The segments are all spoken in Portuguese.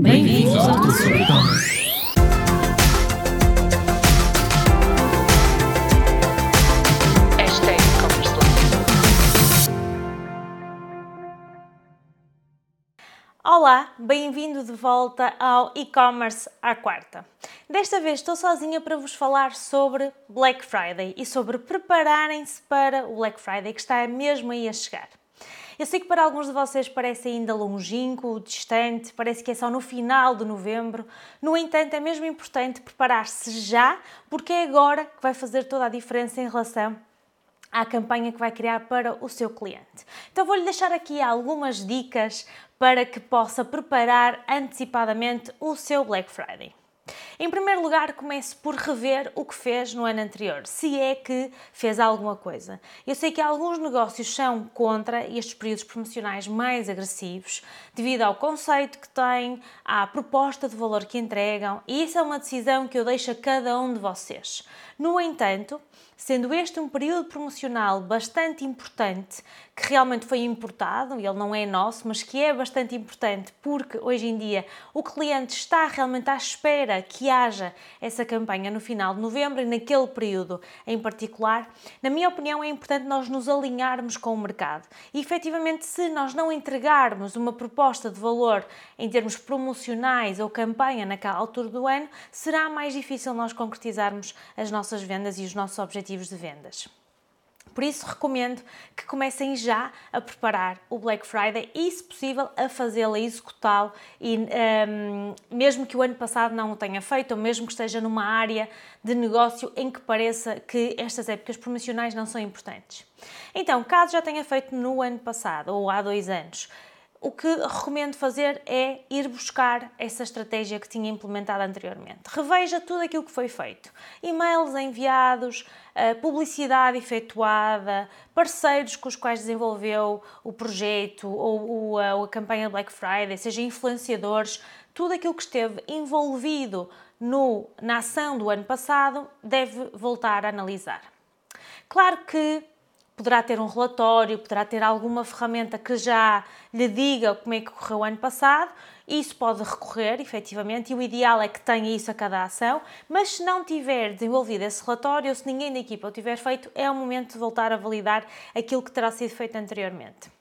Bem-vindos ao. Hashtag e-commerce Olá, bem-vindo de volta ao e-commerce à quarta. Desta vez estou sozinha para vos falar sobre Black Friday e sobre prepararem-se para o Black Friday que está mesmo aí a chegar. Eu sei que para alguns de vocês parece ainda longínquo, distante, parece que é só no final de novembro. No entanto, é mesmo importante preparar-se já, porque é agora que vai fazer toda a diferença em relação à campanha que vai criar para o seu cliente. Então vou-lhe deixar aqui algumas dicas para que possa preparar antecipadamente o seu Black Friday. Em primeiro lugar, comece por rever o que fez no ano anterior, se é que fez alguma coisa. Eu sei que alguns negócios são contra estes períodos promocionais mais agressivos, devido ao conceito que têm, à proposta de valor que entregam, e isso é uma decisão que eu deixo a cada um de vocês. No entanto, sendo este um período promocional bastante importante, que realmente foi importado, ele não é nosso, mas que é bastante importante porque hoje em dia o cliente está realmente à espera que haja essa campanha no final de novembro e naquele período em particular, na minha opinião é importante nós nos alinharmos com o mercado. E efetivamente, se nós não entregarmos uma proposta de valor em termos promocionais ou campanha naquela altura do ano, será mais difícil nós concretizarmos as nossas vendas e os nossos objetivos de vendas. Por isso, recomendo que comecem já a preparar o Black Friday e, se possível, a fazê-lo, a executá-lo, e um, mesmo que o ano passado não o tenha feito, ou mesmo que esteja numa área de negócio em que pareça que estas épocas promocionais não são importantes. Então, caso já tenha feito no ano passado ou há dois anos, o que recomendo fazer é ir buscar essa estratégia que tinha implementado anteriormente. Reveja tudo aquilo que foi feito: e-mails enviados, publicidade efetuada, parceiros com os quais desenvolveu o projeto ou, a campanha Black Friday, seja influenciadores, tudo aquilo que esteve envolvido no, na ação do ano passado deve voltar a analisar. Claro que poderá ter um relatório, poderá ter alguma ferramenta que já lhe diga como é que correu o ano passado. Isso pode recorrer, efetivamente, e o ideal é que tenha isso a cada ação, mas se não tiver desenvolvido esse relatório, ou se ninguém da equipa o tiver feito, é o momento de voltar a validar aquilo que terá sido feito anteriormente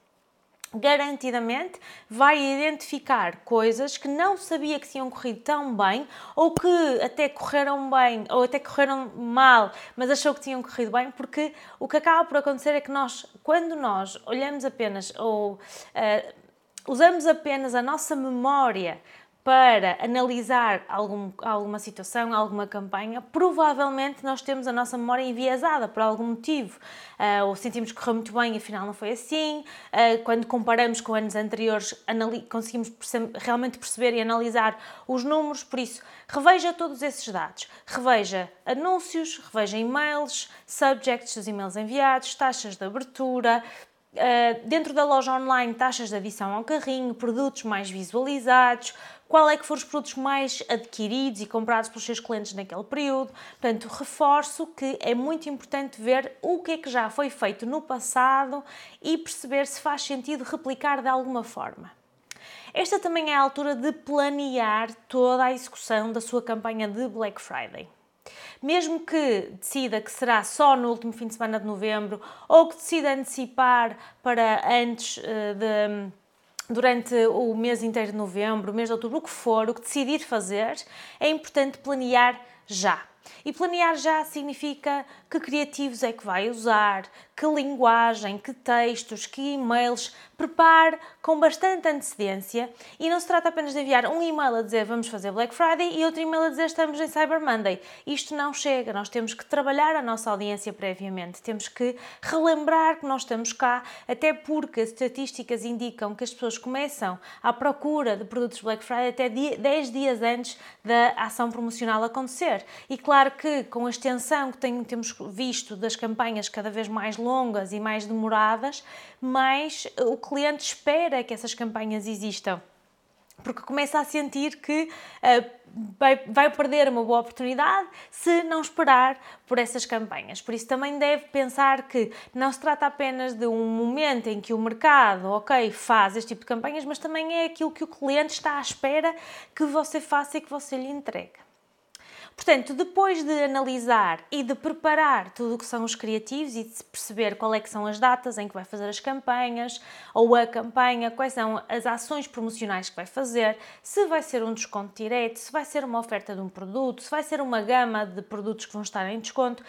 garantidamente vai identificar coisas que não sabia que tinham corrido tão bem ou que até correram bem ou até correram mal, mas achou que tinham corrido bem, porque o que acaba por acontecer é que nós, quando nós olhamos apenas ou uh, usamos apenas a nossa memória para analisar algum, alguma situação, alguma campanha, provavelmente nós temos a nossa memória enviesada por algum motivo. Uh, ou sentimos que correu muito bem afinal não foi assim. Uh, quando comparamos com anos anteriores, conseguimos perce realmente perceber e analisar os números. Por isso, reveja todos esses dados. Reveja anúncios, reveja e-mails, subjects dos e-mails enviados, taxas de abertura, dentro da loja online, taxas de adição ao carrinho, produtos mais visualizados, qual é que foram os produtos mais adquiridos e comprados pelos seus clientes naquele período. Portanto, reforço que é muito importante ver o que é que já foi feito no passado e perceber se faz sentido replicar de alguma forma. Esta também é a altura de planear toda a execução da sua campanha de Black Friday. Mesmo que decida que será só no último fim de semana de novembro ou que decida antecipar para antes eh, de durante o mês inteiro de novembro, mês de outubro, o que for, o que decidir fazer, é importante planear já. E planear já significa que criativos é que vai usar, que linguagem, que textos, que e-mails. Prepare com bastante antecedência e não se trata apenas de enviar um e-mail a dizer vamos fazer Black Friday e outro e-mail a dizer estamos em Cyber Monday. Isto não chega, nós temos que trabalhar a nossa audiência previamente, temos que relembrar que nós estamos cá, até porque as estatísticas indicam que as pessoas começam à procura de produtos Black Friday até 10 dias antes da ação promocional acontecer. E claro que com a extensão que temos visto das campanhas cada vez mais longas e mais demoradas, mais o cliente espera que essas campanhas existam. porque começa a sentir que uh, vai, vai, perder uma boa oportunidade se não esperar por essas campanhas. Por isso também deve pensar que não se trata apenas de um momento em que o mercado, ok, faz este tipo de campanhas, mas também é aquilo que o cliente está à espera que você faça e que você lhe entregue. Portanto, depois de analisar e de preparar tudo o que são os criativos e de perceber qual é que são as datas em que vai fazer as campanhas ou a campanha, quais são as ações promocionais que vai fazer, se vai ser um desconto direto, se vai ser uma oferta de um produto, se vai ser uma gama de produtos que vão estar em desconto,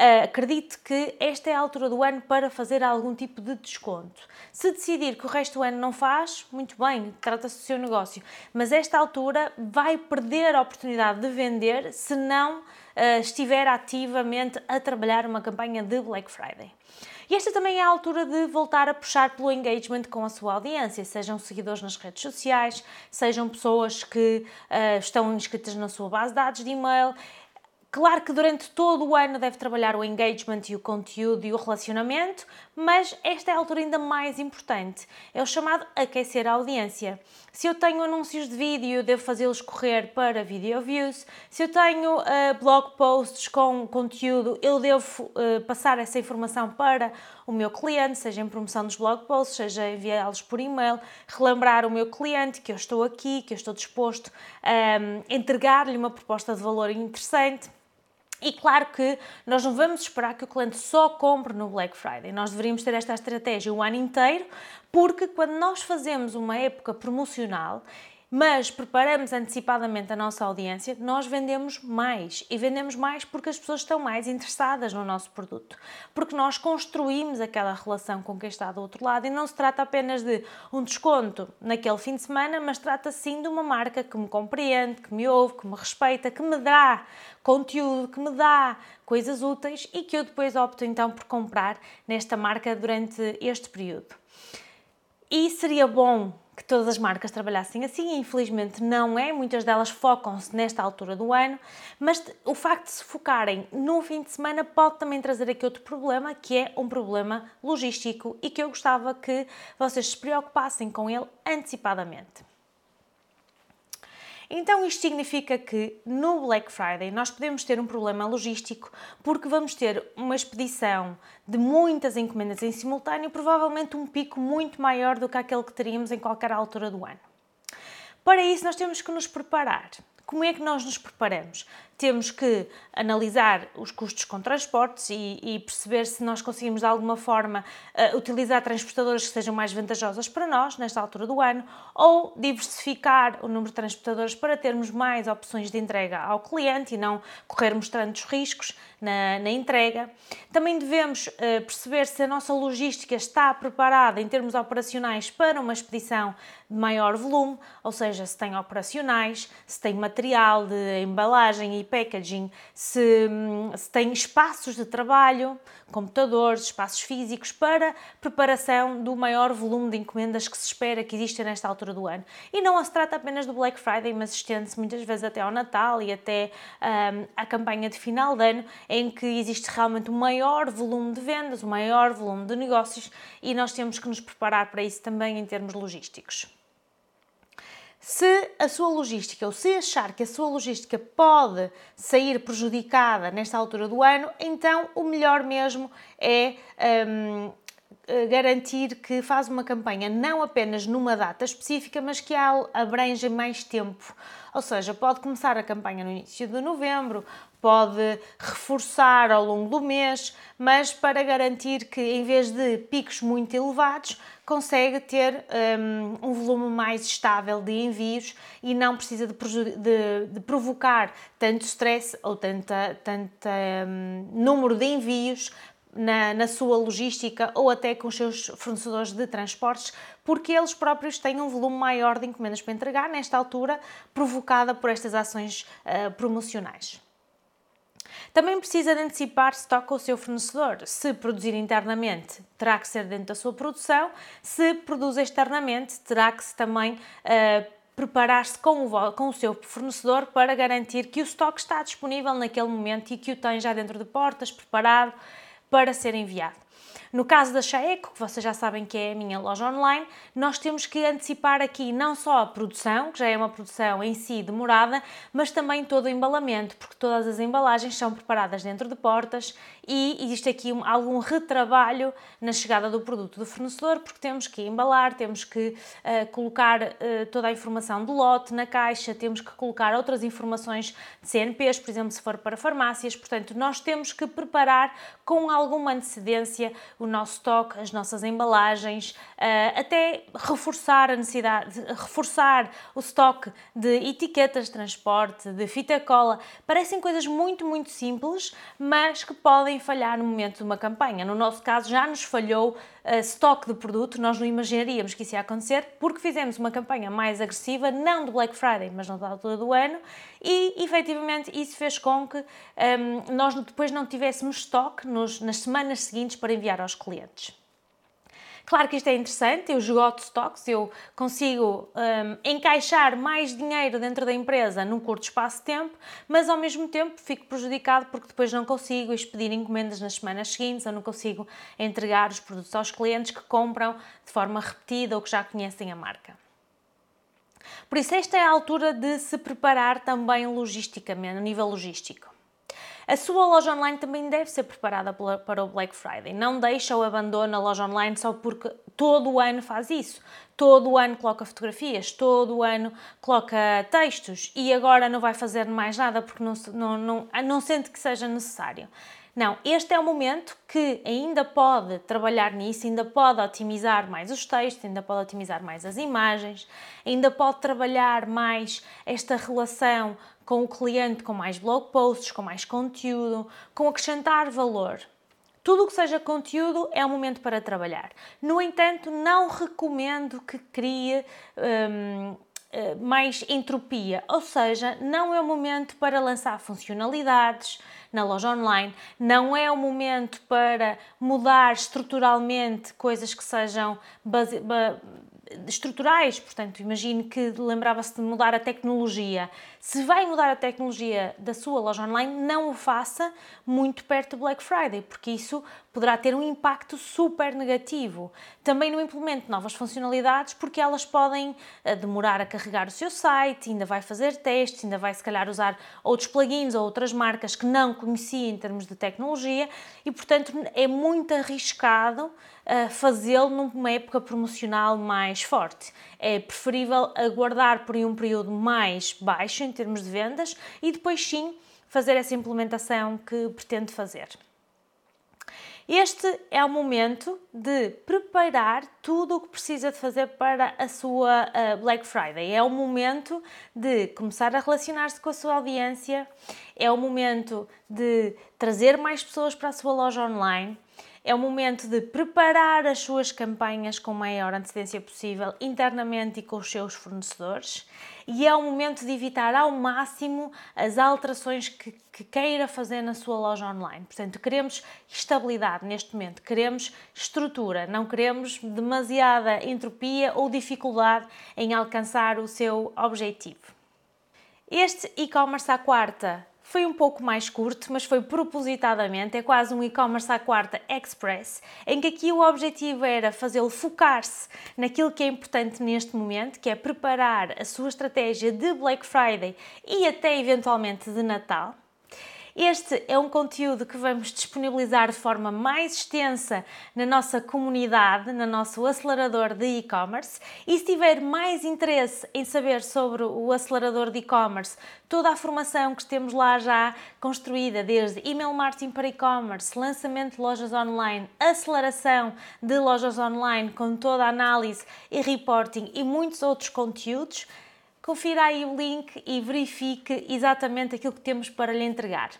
Uh, acredite que esta é a altura do ano para fazer algum tipo de desconto. Se decidir que o resto do ano não faz, muito bem, trata-se do seu negócio, mas esta altura vai perder a oportunidade de vender se não uh, estiver ativamente a trabalhar uma campanha de Black Friday. E esta também é a altura de voltar a puxar pelo engagement com a sua audiência, sejam seguidores nas redes sociais, sejam pessoas que uh, estão inscritas na sua base de dados de e-mail. Claro que durante todo o ano deve trabalhar o engagement e o conteúdo e o relacionamento, mas esta é a altura ainda mais importante. É o chamado aquecer a audiência. Se eu tenho anúncios de vídeo, devo fazê-los correr para video views. Se eu tenho uh, blog posts com conteúdo, eu devo uh, passar essa informação para o meu cliente, seja em promoção dos blog posts, seja enviá-los por e-mail, relembrar o meu cliente que eu estou aqui, que eu estou disposto a um, entregar-lhe uma proposta de valor interessante e claro que nós não vamos esperar que o cliente só compre no Black Friday. Nós deveríamos ter esta estratégia o ano inteiro, porque quando nós fazemos uma época promocional mas preparamos antecipadamente a nossa audiência, nós vendemos mais. E vendemos mais porque as pessoas estão mais interessadas no nosso produto. Porque nós construímos aquela relação com quem está do outro lado e não se trata apenas de um desconto naquele fim de semana, mas trata sim de uma marca que me compreende, que me ouve, que me respeita, que me dá conteúdo, que me dá coisas úteis e que eu depois opto então por comprar nesta marca durante este período. E seria bom que todas as marcas trabalhassem assim, infelizmente não é, muitas delas focam-se nesta altura do ano, mas o facto de se focarem no fim de semana pode também trazer aqui outro problema, que é um problema logístico e que eu gostava que vocês se preocupassem com ele antecipadamente. Então isto significa que no Black Friday nós podemos ter um problema logístico porque vamos ter uma expedição de muitas encomendas em simultâneo, provavelmente um pico muito maior do que aquele que teríamos em qualquer altura do ano. Para isso nós temos que nos preparar. Como é que nós nos preparamos? temos que analisar os custos com transportes e, e perceber se nós conseguimos de alguma forma uh, utilizar transportadoras que sejam mais vantajosas para nós nesta altura do ano ou diversificar o número de transportadoras para termos mais opções de entrega ao cliente e não corrermos tantos riscos na, na entrega. Também devemos uh, perceber se a nossa logística está preparada em termos operacionais para uma expedição de maior volume, ou seja, se tem operacionais, se tem material de embalagem e packaging, se, se tem espaços de trabalho, computadores, espaços físicos para preparação do maior volume de encomendas que se espera que exista nesta altura do ano. E não se trata apenas do Black Friday, mas estende-se muitas vezes até ao Natal e até um, à campanha de final de ano, em que existe realmente um maior volume de vendas, um maior volume de negócios e nós temos que nos preparar para isso também em termos logísticos. A sua logística, ou se achar que a sua logística pode sair prejudicada nesta altura do ano, então o melhor mesmo é um, garantir que faz uma campanha não apenas numa data específica, mas que a abrange mais tempo. Ou seja, pode começar a campanha no início de novembro, pode reforçar ao longo do mês, mas para garantir que em vez de picos muito elevados, consegue ter um, um volume mais estável de envios e não precisa de, de, de provocar tanto stress ou tanta, tanta um, número de envios na, na, sua logística ou até com os seus fornecedores de transportes, porque eles próprios têm um volume maior de encomendas para entregar nesta altura, provocada por estas ações uh, promocionais. Também precisa de antecipar stock com o seu fornecedor. Se produzir internamente, terá que ser dentro da sua produção. Se produz externamente, terá que se também uh, preparar-se com o, com o seu fornecedor para garantir que o estoque está disponível naquele momento e que o tem já dentro de portas, preparado para ser enviado. No caso da Chaeco, que vocês já sabem que é a minha loja online, nós temos que antecipar aqui não só a produção, que já é uma produção em si demorada, mas também todo o embalamento, porque todas as embalagens são preparadas dentro de portas e existe aqui algum retrabalho na chegada do produto do fornecedor, porque temos que embalar, temos que uh, colocar uh, toda a informação do lote na caixa, temos que colocar outras informações de CNPs, por exemplo, se for para farmácias, portanto, nós temos que preparar com alguma antecedência o nosso estoque, as nossas embalagens, uh, até reforçar a necessidade, reforçar o estoque de etiquetas de transporte, de fita cola. Parecem coisas muito, muito simples, mas que podem falhar no momento de uma campanha. No nosso caso, já nos falhou uh, estoque de produto, nós não imaginaríamos que isso ia acontecer porque fizemos uma campanha mais agressiva, não do Black Friday, mas na altura do ano, e efetivamente isso fez com que um, ehm, nós depois não tivéssemos estoque nas semanas seguintes para enviar aos clientes. Claro que isto é interessante, eu esgoto stocks, eu consigo um, encaixar mais dinheiro dentro da empresa num curto espaço de tempo, mas ao mesmo tempo fico prejudicado porque depois não consigo expedir encomendas nas semanas seguintes, ou não consigo entregar os produtos aos clientes que compram de forma repetida ou que já conhecem a marca. Por isso, esta é a altura de se preparar também logisticamente, a nível logístico. A sua loja online também deve ser preparada para o Black Friday. Não deixa ou abandona a loja online só porque todo o ano faz isso. Todo o ano coloca fotografias, todo o ano coloca textos e agora não vai fazer mais nada porque não, não, não, não sente que seja necessário. Não, este é o momento que ainda pode trabalhar nisso, ainda pode otimizar mais os textos, ainda pode otimizar mais as imagens, ainda pode trabalhar mais esta relação com o cliente com mais blog posts, com mais conteúdo, com acrescentar valor. Tudo o que seja conteúdo é o momento para trabalhar. No entanto, não recomendo que crie hum, eh, mais entropia, ou seja, não é o momento para lançar funcionalidades na loja online, não é o momento para mudar estruturalmente coisas que sejam base estruturais, portanto, imagine que lembrava-se de mudar a tecnologia. Se vai mudar a tecnologia da sua loja online, não o faça muito perto do Black Friday, porque isso poderá ter um impacto super negativo. Também não implemente novas funcionalidades, porque elas podem eh, demorar a carregar o seu site, ainda vai fazer testes, ainda vai se calhar usar outros plugins ou outras marcas que não conhecia em termos de tecnologia e, portanto, é muito arriscado fazê-lo numa época promocional mais forte. É preferível aguardar por um período mais baixo em termos de vendas e depois sim fazer essa implementação que pretende fazer. Este é o momento de preparar tudo o que precisa de fazer para a sua uh, Black Friday. É o momento de começar a relacionar-se com a sua audiência, é o momento de trazer mais pessoas para a sua loja online, é o momento de preparar as suas campanhas com maior antecedência possível internamente e com os seus fornecedores e é o momento de evitar ao máximo as alterações que, que queira fazer na sua loja online. Portanto, queremos estabilidade neste momento, queremos estrutura, não queremos demasiada entropia ou dificuldade em alcançar o seu objetivo. Este e-commerce à quarta foi um pouco mais curto, mas foi propositadamente, é quase um e-commerce à quarta express, em que aqui o objetivo era fazê-lo focar-se naquilo que é importante neste momento, que é preparar a sua estratégia de Black Friday e até eventualmente de Natal. Este é um conteúdo que vamos disponibilizar de forma mais extensa na nossa comunidade, no nosso acelerador de e-commerce. E se tiver mais interesse em saber sobre o acelerador de e-commerce, toda a formação que temos lá já construída, desde email marketing para e-commerce, lançamento de lojas online, aceleração de lojas online com toda a análise e reporting e muitos outros conteúdos, confira aí o link e verifique exatamente aquilo que temos para lhe entregar.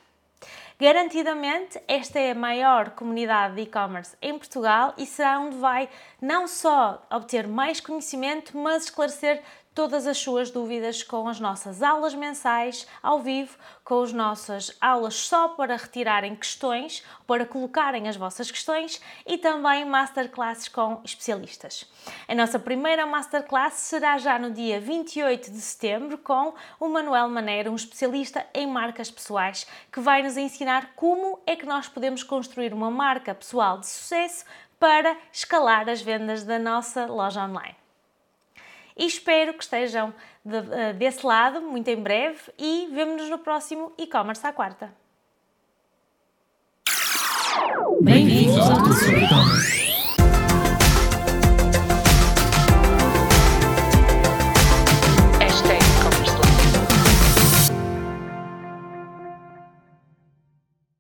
Garantidamente, esta é a maior comunidade de e-commerce em Portugal e será onde vai não só obter mais conhecimento, mas esclarecer todas as suas dúvidas com as nossas aulas mensais ao vivo, com as nossas aulas só para retirarem questões, para colocarem as vossas questões e também masterclasses com especialistas. A nossa primeira masterclass será já no dia 28 de setembro com o Manuel Maneiro, um especialista em marcas pessoais, que vai nos ensinar como é que nós podemos construir uma marca pessoal de sucesso para escalar as vendas da nossa loja online. E espero que estejam de, eh, desse lado muito em breve e vemo-nos no próximo e-commerce à quarta. Bem-vindos ao.